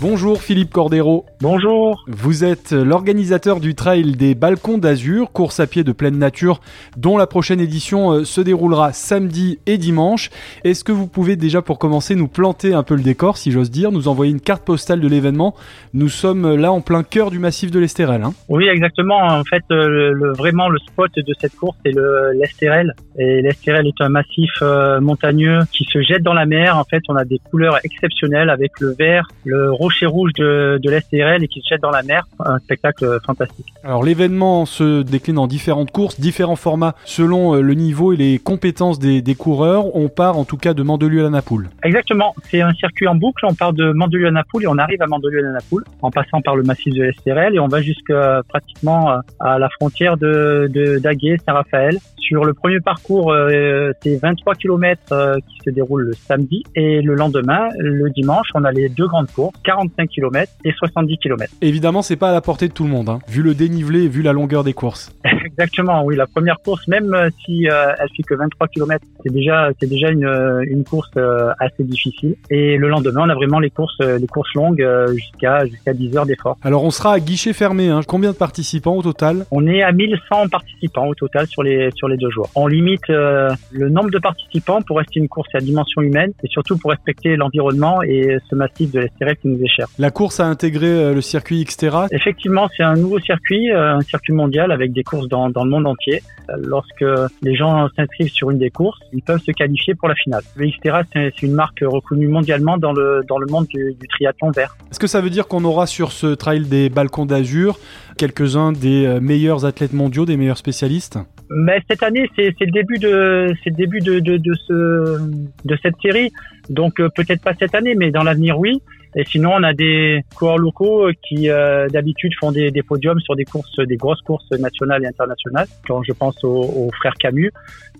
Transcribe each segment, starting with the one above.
Bonjour Philippe Cordero. Bonjour. Vous êtes l'organisateur du trail des Balcons d'Azur, course à pied de pleine nature, dont la prochaine édition euh, se déroulera samedi et dimanche. Est-ce que vous pouvez déjà pour commencer nous planter un peu le décor, si j'ose dire, nous envoyer une carte postale de l'événement? Nous sommes là en plein cœur du massif de l'Estérel. Hein. Oui, exactement. En fait, euh, le, vraiment le spot de cette course c'est l'Estérel. Et l'Estérel est un massif euh, montagneux qui se jette dans la mer. En fait, on a des couleurs exceptionnelles avec le vert, le rouge rocher rouge de, de l'STRL et qui se jette dans la mer. Un spectacle fantastique. Alors l'événement se décline en différentes courses, différents formats selon euh, le niveau et les compétences des, des coureurs. On part en tout cas de Mandelieu à Napoule. Exactement. C'est un circuit en boucle. On part de Mandelieu à Napoule et on arrive à Mandelieu à Napoule en passant par le massif de l'STRL et on va jusqu'à pratiquement euh, à la frontière de, de d'Aguet, Saint-Raphaël. Sur le premier parcours, euh, c'est 23 km qui se déroulent le samedi et le lendemain, le dimanche, on a les deux grandes courses, 45 km et 70 km. Évidemment, c'est pas à la portée de tout le monde, hein, vu le dénivelé et vu la longueur des courses. Exactement, oui. La première course, même euh, si euh, elle fait que 23 km, c'est déjà c'est déjà une, euh, une course assez difficile. Et le lendemain, on a vraiment les courses les courses longues jusqu'à jusqu'à 10 heures d'effort. Alors on sera à guichet fermé. Hein. Combien de participants au total? On est à 1100 participants au total sur les sur les deux jours. On limite le nombre de participants pour rester une course à dimension humaine et surtout pour respecter l'environnement et ce massif de l'Estérel qui nous est cher. La course a intégré le circuit Xterra. Effectivement, c'est un nouveau circuit, un circuit mondial avec des courses dans, dans le monde entier. Lorsque les gens s'inscrivent sur une des courses, ils peuvent se qualifier pour la finale. Le Xterra, c'est une marque reconnue mondialement dans le, dans le monde du, du triathlon vert. Est-ce que ça veut dire qu'on aura sur ce trail des balcons d'Azur quelques-uns des euh, meilleurs athlètes mondiaux, des meilleurs spécialistes? Mais cette année, c'est le début de, c'est le début de, de, de, ce, de cette série. Donc euh, peut-être pas cette année, mais dans l'avenir, oui. Et sinon, on a des coureurs locaux qui euh, d'habitude font des, des, podiums sur des courses, des grosses courses nationales et internationales. Quand je pense aux, aux frères Camus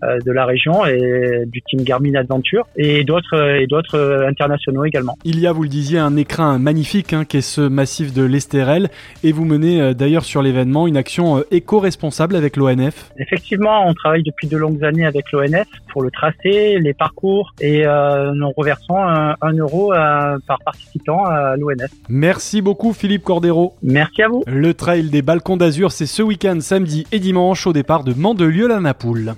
euh, de la région et du team Garmin Adventure et d'autres et d'autres internationaux également. Il y a, vous le disiez, un écrin magnifique hein, qui est ce massif de l'Estérel et vous menez euh, d'ailleurs sur l'événement une action éco-responsable avec l'ONF. Effectivement, on travaille depuis de longues années avec l'ONF pour le tracé, les parcours et nous reversons un, un euro par participant à l'ONF. Merci beaucoup Philippe Cordero. Merci à vous. Le trail des Balcons d'Azur, c'est ce week-end samedi et dimanche au départ de Mandelieu-la-Napoule.